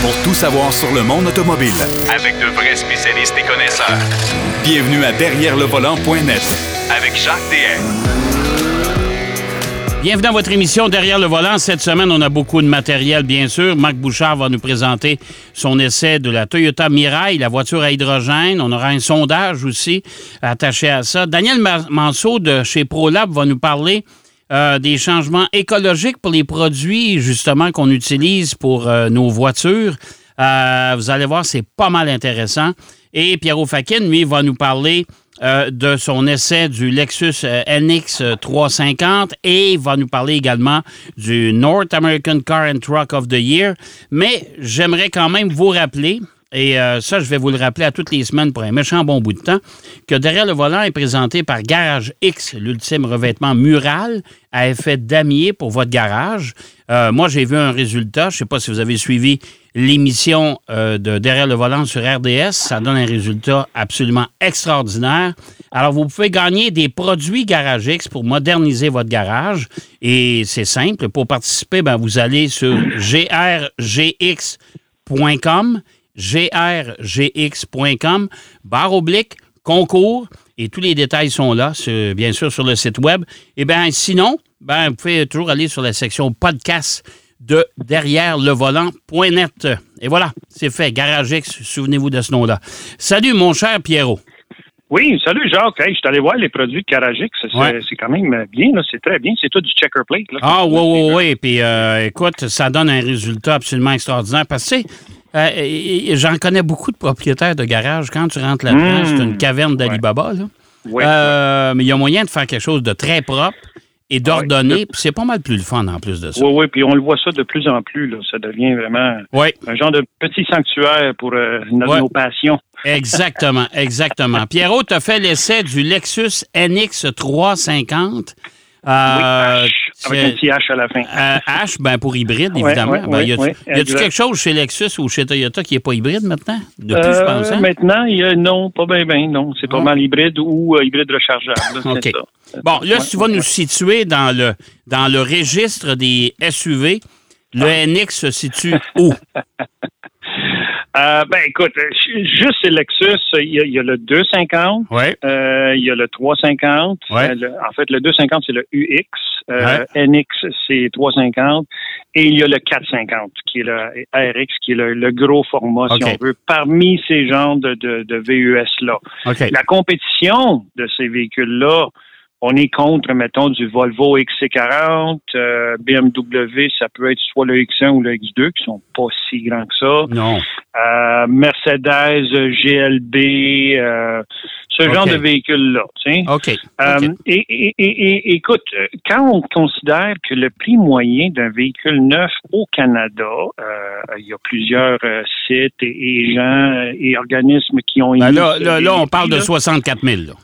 pour tout savoir sur le monde automobile. Avec de vrais spécialistes et connaisseurs. Bienvenue à Derrière le volant.net Avec Jacques DM. Bienvenue dans votre émission Derrière le volant. Cette semaine, on a beaucoup de matériel, bien sûr. Marc Bouchard va nous présenter son essai de la Toyota Mirai, la voiture à hydrogène. On aura un sondage aussi attaché à ça. Daniel Manceau de chez ProLab va nous parler euh, des changements écologiques pour les produits, justement, qu'on utilise pour euh, nos voitures. Euh, vous allez voir, c'est pas mal intéressant. Et Pierrot Fakin, lui, va nous parler de son essai du Lexus NX 350 et va nous parler également du North American Car and Truck of the Year. Mais j'aimerais quand même vous rappeler, et euh, ça, je vais vous le rappeler à toutes les semaines pour un méchant bon bout de temps, que derrière le volant est présenté par Garage X, l'ultime revêtement mural à effet damier pour votre garage. Euh, moi, j'ai vu un résultat. Je ne sais pas si vous avez suivi l'émission euh, de Derrière le volant sur RDS. Ça donne un résultat absolument extraordinaire. Alors, vous pouvez gagner des produits Garage X pour moderniser votre garage. Et c'est simple. Pour participer, ben, vous allez sur grgx.com grgx.com, barre oblique, concours, et tous les détails sont là, bien sûr, sur le site web. Et bien, sinon, ben, vous pouvez toujours aller sur la section podcast de derrière le volant.net. Et voilà, c'est fait. Garage X, souvenez-vous de ce nom-là. Salut, mon cher Pierrot. Oui, salut Jacques. je suis allé voir les produits de Garagix. C'est quand même bien, c'est très bien. C'est tout du checker plate. ah oui, oui, oui. Puis euh, écoute, ça donne un résultat absolument extraordinaire. Parce que euh, j'en connais beaucoup de propriétaires de garages. Quand tu rentres là-dedans, c'est une hmm. caverne d'Alibaba. Euh, mais il y a moyen de faire quelque chose de très propre et d'ordonné. puis c'est pas mal plus le fun en plus de ça. Oui, oui, puis on le voit ça de plus en plus. Là. Ça devient vraiment un genre de petit sanctuaire pour euh, nos, passions. Exactement, exactement. Pierrot, tu as fait l'essai du Lexus NX 350. Euh, avec un petit H à la fin. Euh, H, ben pour hybride, évidemment. Ben, y a-tu quelque chose chez Lexus ou chez Toyota qui n'est pas hybride maintenant? Pense, hein? Maintenant, y a, non, pas bien, ben, non. C'est pas mal hybride ou euh, hybride rechargeable. OK. Bon, là, si tu vas nous situer dans le, dans le registre des SUV, le ah. NX se situe où? Euh, ben écoute, juste chez Lexus, il y, a, le 250, euh, il y a le 350. Euh, en fait, le 250 c'est le UX, NX c'est 350, et il y a le 450 qui est le RX qui est le, gros format si on veut parmi ces genres de, de, VUS là. La compétition de ces véhicules là on est contre, mettons, du Volvo XC40, euh, BMW, ça peut être soit le X1 ou le X2, qui sont pas si grands que ça. Non. Euh, Mercedes, GLB, euh, ce genre de véhicule-là. OK. Et, écoute, quand on considère que le prix moyen d'un véhicule neuf au Canada, il y a plusieurs sites et, gens et organismes qui ont... Ben là, là, on parle de 64 000. Là.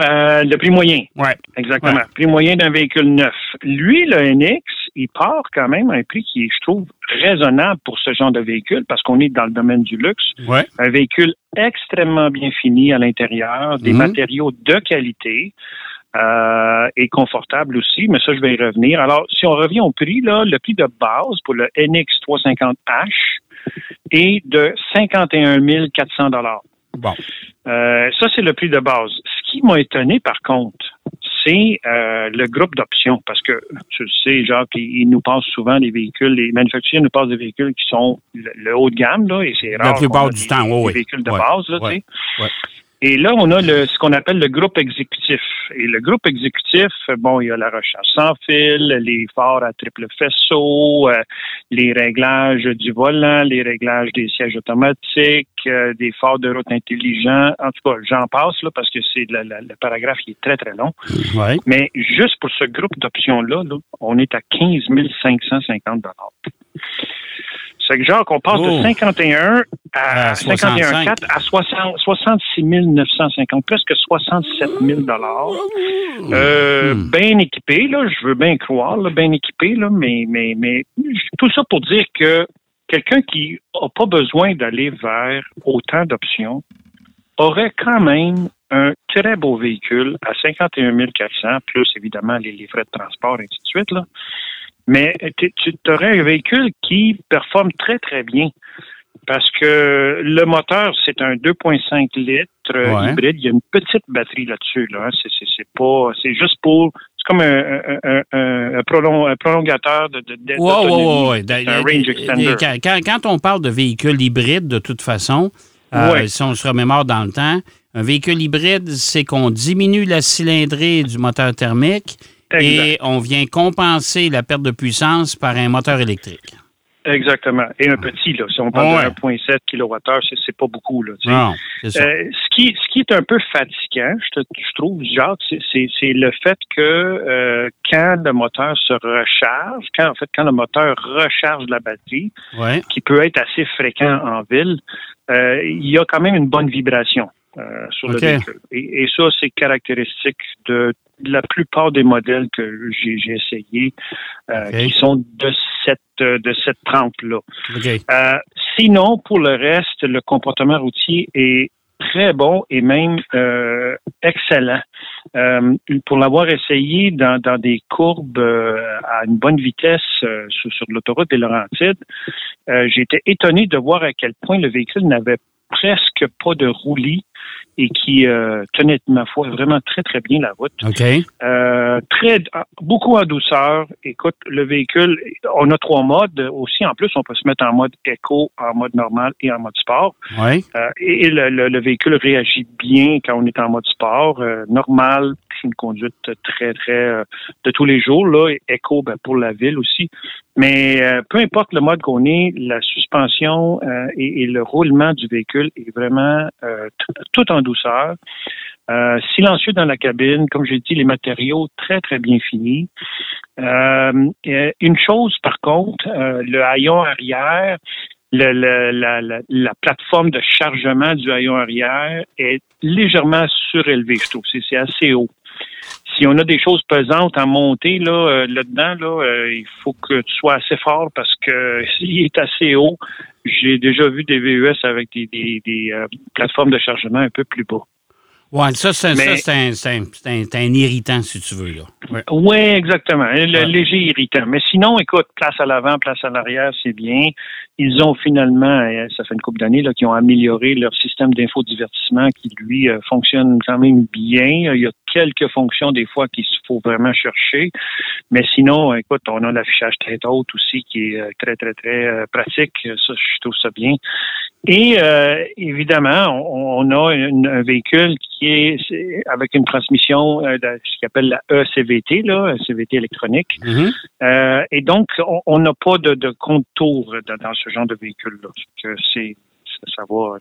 Euh, le prix moyen. Oui. Exactement. Le prix moyen d'un véhicule neuf. Lui, le NX, il part quand même à un prix qui est, je trouve, raisonnable pour ce genre de véhicule parce qu'on est dans le domaine du luxe. Ouais. Un véhicule extrêmement bien fini à l'intérieur, des mhm. matériaux de qualité. Euh, et confortable aussi, mais ça, je vais y revenir. Alors, si on revient au prix, là, le prix de base pour le NX 350H est de 51 400 Bon. Euh, ça, c'est le prix de base. Ce qui m'a étonné, par contre, c'est euh, le groupe d'options. Parce que, tu sais, genre, ils nous passent souvent des véhicules, les manufacturiers nous passent des véhicules qui sont le, haut de gamme, là, et c'est rare. La plupart du temps, oui. Des véhicules de base, là, tu sais. Et là, on a le, ce qu'on appelle le groupe exécutif. Et le groupe exécutif, bon, il y a la recherche sans fil, les phares à triple faisceau, euh, les réglages du volant, les réglages des sièges automatiques, euh, des phares de route intelligents. En tout cas, j'en passe là parce que c'est le, paragraphe qui est très très long. Ouais. Mais juste pour ce groupe d'options là, là, on est à 15 550 dollars. C'est que genre qu'on passe de 51 à, 51,4 à 60, 66 950, presque 67 000 dollars. Euh, hmm. Bien équipé, là, je veux bien croire, bien équipé, là, mais, mais, mais tout ça pour dire que quelqu'un qui n'a pas besoin d'aller vers autant d'options aurait quand même un très beau véhicule à 51 400, plus évidemment les, les frais de transport, et ainsi de suite, là Mais tu aurais un véhicule qui performe très, très bien. Parce que le moteur, c'est un 2,5 litres euh, hybride. Il y a une petite batterie là-dessus. Là. C'est pas. C'est juste pour. C'est comme un, un, prolongateur de, de, un range extender. Quand, quand, on parle de véhicule hybride, de toute façon, euh, si on se remémore dans le temps, un véhicule hybride, c'est qu'on diminue la cylindrée du moteur thermique et on vient compenser la perte de puissance par un moteur électrique. Exactement. Et un petit, là. Si on parle de 1,7 kWh, c'est pas beaucoup, là. Non, euh, ce, qui, ce qui est un peu fatigant, je, je trouve, Jacques, c'est le fait que euh, quand le moteur se recharge, quand en fait quand le moteur recharge la batterie, qui peut être assez fréquent en ville, euh, il y a quand même une bonne vibration. Euh, sur le véhicule. Et, ça, c'est caractéristique de, la plupart des modèles que j'ai essayés, euh, qui sont de cette de cette trempe-là. Euh, sinon, pour le reste, le comportement routier est très bon et même excellent. pour l'avoir essayé dans, dans, des courbes à une bonne vitesse sur, sur l'autoroute des Laurentides, été étonné de voir à quel point le véhicule n'avait presque pas de roulis et qui euh, tenait, ma foi, vraiment très, très bien la route. OK. Euh, très, beaucoup en douceur. Écoute, le véhicule, on a trois modes. Aussi, en plus, on peut se mettre en mode éco, en mode normal et en mode sport. Oui. Euh, et le, le, véhicule réagit bien quand on est en mode sport. normal, c'est une conduite très, très de tous les jours. Là, éco, ben, pour la ville aussi. Mais peu importe le mode qu'on est, la suspension et, et, le roulement du véhicule est vraiment tout en douceur. Euh, silencieux dans la cabine, comme j'ai dit, les matériaux très, très bien finis. Euh, une chose, par contre, euh, le haillon arrière, la, plateforme de chargement du haillon arrière est légèrement surélevée, je trouve. C'est assez haut. Si on a des choses pesantes à monter là, là-dedans, là, il faut que tu sois assez fort parce que s'il est assez haut, j'ai déjà vu des VUS avec des, des, plateformes de chargement un peu plus bas. Oui, ça, c'est un, irritant, si tu veux. Oui, ouais, exactement. Le léger irritant. Mais sinon, écoute, place à l'avant, place à l'arrière, c'est bien. Ils ont finalement, euh, ça fait une couple d'années, qui ont amélioré leur système d'infodivertissement qui, lui, euh, fonctionne quand même bien. Il y a quelques fonctions, des fois, qu'il faut vraiment chercher. Mais sinon, écoute, on a l'affichage tête haute aussi qui est euh, très, très, très pratique. Ça, je trouve ça bien. Et euh, évidemment, on, a un véhicule qui est, avec une transmission euh, de ce qu'on appelle la ECVT, là, CVT électronique. Mm-hmm. euh, et donc, on n'a pas de, de contour dans, ce genre de véhicule-là. C'est, ça, va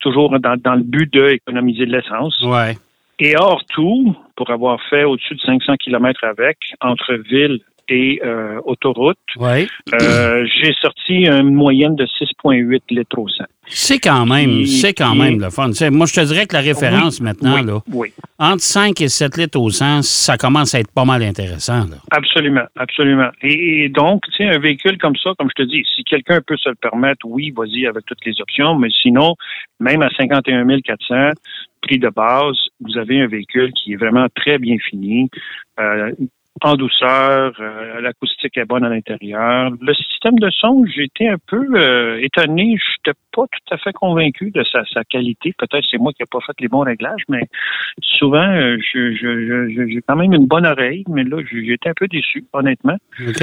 toujours dans, dans, le but d'économiser de l'essence. Ouais. Et hors tout, pour avoir fait au-dessus de 500 km avec, entre villes et euh, autoroute. Euh, j'ai sorti une moyenne de 6,8 litres au 100. C'est quand même, c'est quand même le fun. moi, je te dirais que la référence maintenant, là, entre 5 et 7 litres au 100, ça commence à être pas mal intéressant. Absolument, absolument. Et, donc, tu sais, un véhicule comme ça, comme je te dis, si quelqu'un peut se le permettre, oui, vas-y avec toutes les options, mais sinon, même à 51 400, prix de base, vous avez un véhicule qui est vraiment très bien fini. Euh, en douceur, euh, l'acoustique est bonne à l'intérieur. Le système de son, j'étais un peu euh, étonné. Je n'étais pas tout à fait convaincu de sa, qualité. Peut-être c'est moi qui n'ai pas fait les bons réglages, mais souvent, euh, j'ai quand même une bonne oreille, mais là, j'étais un peu déçu, honnêtement. OK.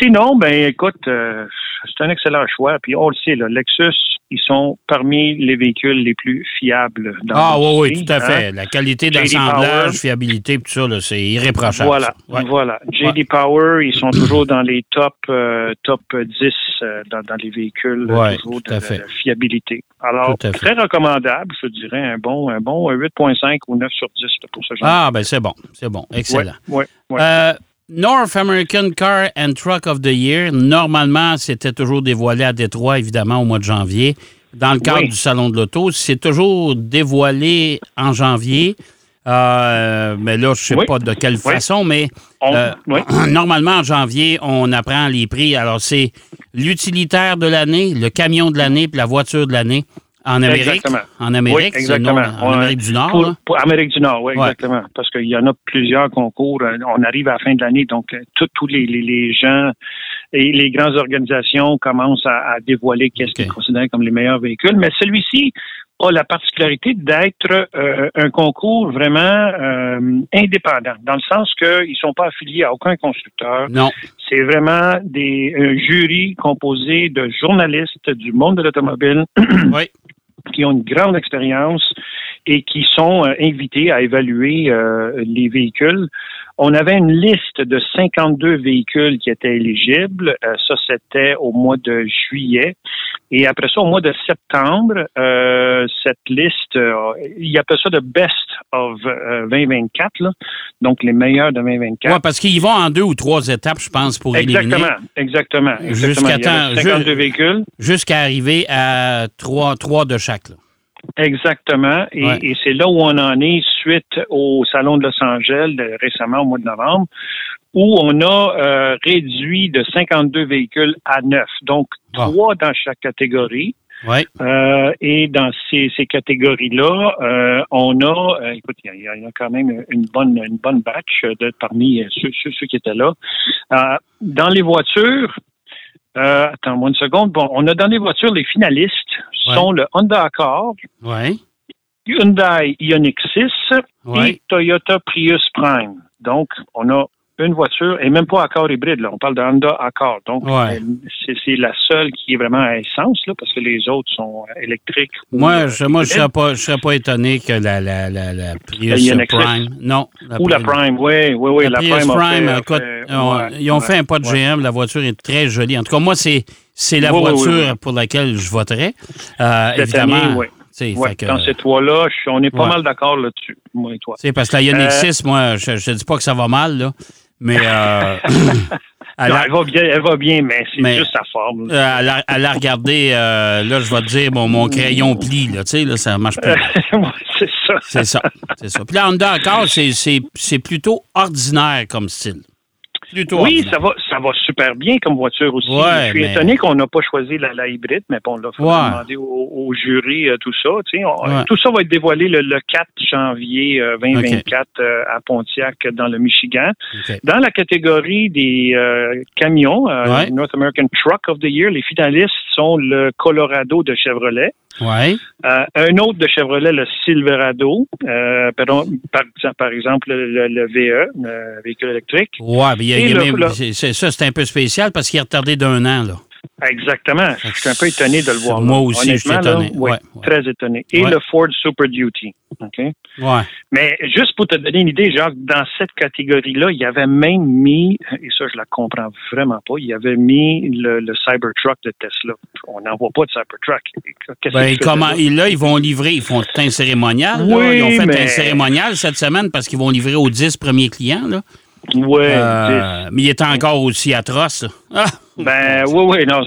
Sinon, ben écoute, c'est un excellent choix. Puis on le sait, là, Lexus, ils sont parmi les véhicules les plus fiables dans Ah oui, oui, tout à fait. Hein. La qualité d'assemblage, fiabilité, tout ça, c'est irréprochable. Voilà, voilà. JD Power, ils sont toujours dans les top, euh, top 10 euh, dans, les véhicules toujours de, fiabilité. Alors, très recommandable, je dirais, un bon, un bon 8.5 ou 9 sur 10 pour ce genre. Ah, ben c'est bon, c'est bon, excellent. Oui, euh, North American Car and Truck of the Year, normalement, c'était toujours dévoilé à Détroit, évidemment, au mois de janvier. Dans le cadre du Salon de l'Auto, c'est toujours dévoilé en janvier. Euh, mais là, je ne sais pas de quelle façon, mais euh, normalement, en janvier, on apprend les prix. Alors, c'est l'utilitaire de l'année, le camion de l'année, puis la voiture de l'année. En Amérique? Exactement. En Amérique, exactement. en Amérique du Nord? Pour, Amérique du Nord, oui, exactement. Parce qu'il y en a plusieurs concours. Euh, on arrive à la fin de l'année, donc euh, tous les, les, gens et les grandes organisations commencent à, dévoiler qu'est-ce qu'ils considèrent comme les meilleurs véhicules. Mais celui-ci, a la particularité d'être euh, un concours vraiment euh, indépendant, dans le sens qu'ils ne sont pas affiliés à aucun constructeur. Non. C'est vraiment des un jury composé de journalistes du monde de l'automobile oui. qui ont une grande expérience et qui sont euh, invités à évaluer les véhicules. On avait une liste de 52 véhicules qui étaient éligibles. Euh, ça, c'était au mois de juillet. Et après ça, au mois de septembre, euh, cette liste, euh, il appelle ça de Best of 2024, donc les meilleurs de 2024. Oui, parce qu'ils vont en deux ou trois étapes, je pense, pour exactement, éliminer. Exactement, exactement. Jusqu'à 52 véhicules. Jusqu'à arriver à trois, trois de chaque. Là. Exactement. Et, c'est là où on en est suite au Salon de Los Angeles récemment au mois de novembre, où on a euh, réduit de 52 véhicules à 9. Donc, trois dans chaque catégorie. Ouais. Euh, et dans ces, ces catégories-là, euh, on a, euh, écoute, il y, a quand même une bonne une bonne batch de parmi ceux, ceux, ceux qui étaient là. Euh, dans les voitures, euh, attends-moi une seconde. Bon, on a dans les voitures, les finalistes sont le Honda Accord, Hyundai Ioniq 6 et Toyota Prius Prime. Donc, on a une voiture, et même pas Accord hybride, là. On parle de Honda Accord. Donc, c'est la seule qui est vraiment à essence, là, parce que les autres sont électriques. Moi, je, moi, je serais pas, je serais pas étonné que la, la, la, la Prius Prime. Non. Ou la Prime, oui, oui, oui. La, Prius Prime, écoute, ils ont fait un pas de GM. La voiture est très jolie. En tout cas, moi, c'est, c'est la voiture pour laquelle je voterais. Euh, évidemment. dans ces trois-là, on est pas mal d'accord là-dessus, moi et toi. C'est parce que la Ioniq 6, euh, moi, je ne dis pas que ça va mal, là, mais. Euh, elle, va bien, elle va bien, mais c'est juste sa forme. Euh, à, la, regarder, euh, là, je vais te dire, bon, mon crayon plie, là, tu sais, là, ça marche pas. c'est ça. C'est ça. C'est ça. Puis là, Honda encore, c'est plutôt ordinaire comme style oui, ça va, ça va super bien comme voiture aussi. je suis étonné qu'on n'a pas choisi la, hybride, mais bon, on l'a demandé au, jury euh, tout ça. Tout ça va être dévoilé le, 4 janvier 2024 euh, euh, à Pontiac, dans le Michigan. Dans la catégorie des camions, North American Truck of the Year, les finalistes sont le Colorado de Chevrolet. Ouais. Euh, un autre de Chevrolet, le Silverado, euh, pardon, par, par, exemple le, le, VE, le véhicule électrique. Oui, mais ça, c'est un peu spécial parce qu'il est retardé d'un an. Là. Exactement. Je suis un peu étonné de le voir. Moi aussi, je suis étonné. Très étonné. Et le Ford Super Duty. OK? Ouais. Mais juste pour te donner une idée, genre, dans cette catégorie-là, il y avait même mis, et ça, je la comprends vraiment pas, il y avait mis le, Cybertruck de Tesla. On n'en voit pas de Cybertruck. Ben, comment, là, ils vont livrer, ils font un cérémonial. Oui, Ils ont fait un cérémonial cette semaine parce qu'ils vont livrer aux 10 premiers clients. Là. Oui. Euh, mais il est encore aussi atroce. Ah! Ben oui, oui, non.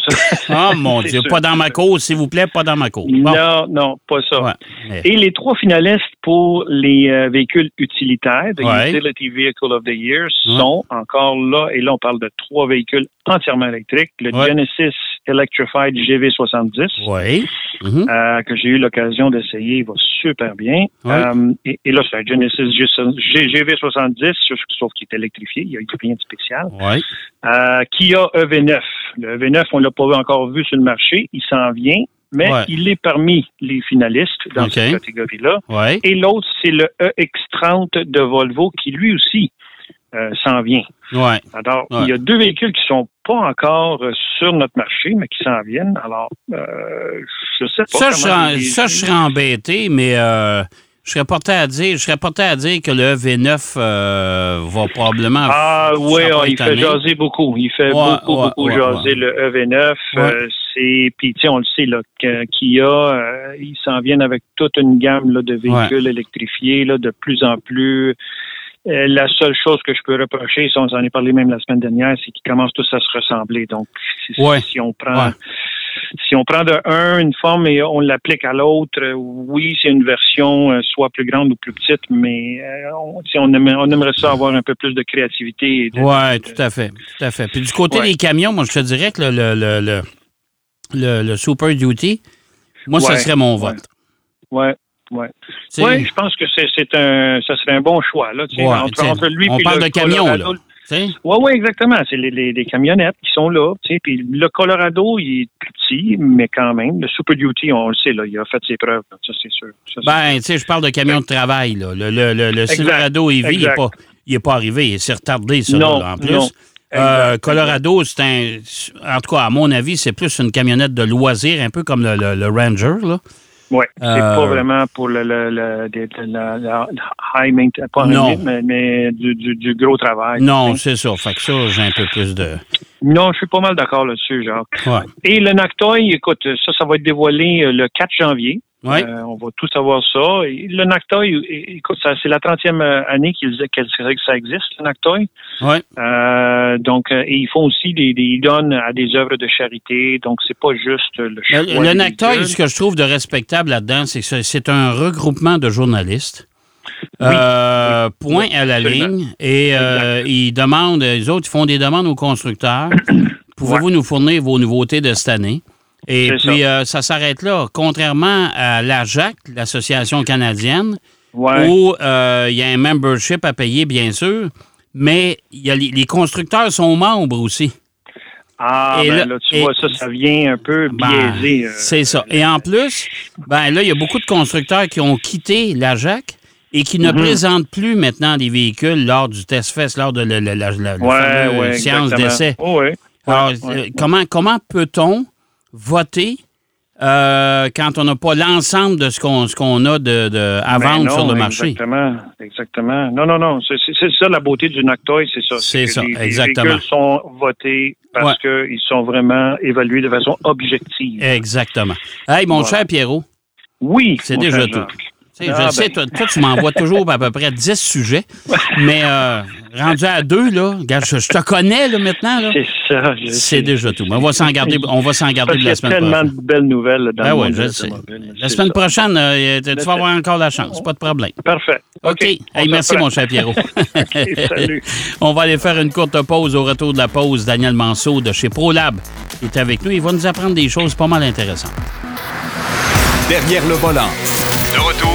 Oh mon Dieu, pas dans ma cause, s'il vous plaît, pas dans ma cause. Non, non, pas ça. Et les trois finalistes pour les euh, véhicules utilitaires, the Utility Vehicle of the Year, sont encore là, et là on parle de trois véhicules entièrement électriques. Le Genesis Electrified GV70, oui. Euh, que j'ai eu l'occasion d'essayer, il va super bien. Euh, et, là, c'est un Genesis GV70, sauf qu'il est électrifié, il n'y a rien de spécial. Oui. Kia EV9. Le EV9, on ne l'a pas encore vu sur le marché, il s'en vient mais il est parmi les finalistes dans cette catégorie-là. Et l'autre, c'est le EX30 de Volvo qui lui aussi euh, s'en vient. Alors, il y a deux véhicules qui sont pas encore euh, sur notre marché, mais qui s'en viennent. Alors, euh, je sais pas. Ça, je, ça, je serais embêté, mais je serais porté à dire, je serais porté à dire que le V9 va probablement. Ah oui, il fait jaser beaucoup. Il fait beaucoup, beaucoup jaser le EV9. c'est puis tu sais, on le sait là, Kia, ils s'en viennent avec toute une gamme là, de véhicules électrifiés là, de plus en plus la seule chose que je peux reprocher, on en a parlé même la semaine dernière, c'est qu'ils commencent tous à se ressembler. Donc, si, on prend si on prend de un une forme et on l'applique à l'autre, euh, oui, c'est une version euh, soit plus grande ou plus petite, mais on, on, aimerait, on, aimerait, ça avoir un peu plus de créativité. Oui, tout à fait, tout à fait. Puis du côté des camions, moi je te dirais que le, le, le, le Super Duty, Moi, ce serait mon vote. Oui, oui. Je pense que c'est un, ça serait un bon choix. Là, entre, lui on parle de camion, là. Oui, oui, exactement. C'est les, camionnettes qui sont là. Puis le Colorado, il est plus petit, mais quand même. Le Super Duty, on le sait, là, il a fait ses preuves. Ça, c'est sûr. ben, tu sais, je parle de camion de travail. Là. Le, le, le, Silverado EV, il n'est pas, pas arrivé. Il s'est retardé, ça, là, en plus. Euh, Colorado, c'est un. En tout cas, à mon avis, c'est plus une camionnette de loisir, un peu comme le, Ranger, là. Oui, c'est pas euh, vraiment pour le, le, high maintenance, pas non. mais, mais du, du, gros travail. Non, c'est ça. Fait que ça, j'ai un peu plus de. Non, je suis pas mal d'accord là-dessus, Jacques. Ouais. Et le Nactoy, écoute, ça, ça va être dévoilé euh, le 4 janvier. Euh, on va tous savoir ça. le Nactoy, écoute, c'est la 30e euh, année qu'ils que ça existe, le Nactoy. Oui. Euh, donc, et ils font aussi des, ils donnent à des œuvres de charité. Donc, c'est pas juste le choix. Le, Nactoy, ce que je trouve de respectable là-dedans, c'est que c'est un regroupement de journalistes. point à la ligne. Et ils demandent, les autres, ils font des demandes aux constructeurs. Pouvez-vous nous fournir vos nouveautés de cette année? Et puis, euh, ça, s'arrête là. Contrairement à la JAC, l'Association canadienne, où euh, il y a un membership à payer, bien sûr, mais y a les, constructeurs sont membres aussi. Ah, ben là, tu vois, ça, ça vient un peu ben, biaiser. Euh, c'est ça. Et en plus, ben là, il y a beaucoup de constructeurs qui ont quitté la JAC et qui ne mhm. présentent plus maintenant des véhicules lors du test fest, lors de la, la, séance d'essai. Oh, Alors, comment, comment peut-on voter euh, quand on n'a pas l'ensemble de ce qu'on a de, de à ben vendre sur le marché. Exactement, exactement. Non, non, non. C'est ça la beauté du Noctoy, c'est ça. C'est ça, les, exactement. Les véhicules sont votés parce qu'ils sont vraiment évalués de façon objective. Exactement. Hey, mon cher Pierrot. Oui. C'est déjà tout. Je ah, sais, ben. toi, tu m'envoies toujours à peu près 10 sujets, mais euh, rendu à deux, là, je, te connais là, maintenant. C'est ça. C'est déjà tout. on va s'en garder, on va s'en garder de la semaine prochaine. tellement de belles nouvelles dans ben je sais. La semaine prochaine, euh, tu vas avoir encore la chance, pas de problème. Parfait. OK. merci, mon cher Pierrot. salut. on va aller faire une courte pause. Au retour de la pause, Daniel Manceau de chez ProLab est avec nous. Il va nous apprendre des choses pas mal intéressantes. Derrière le volant. De retour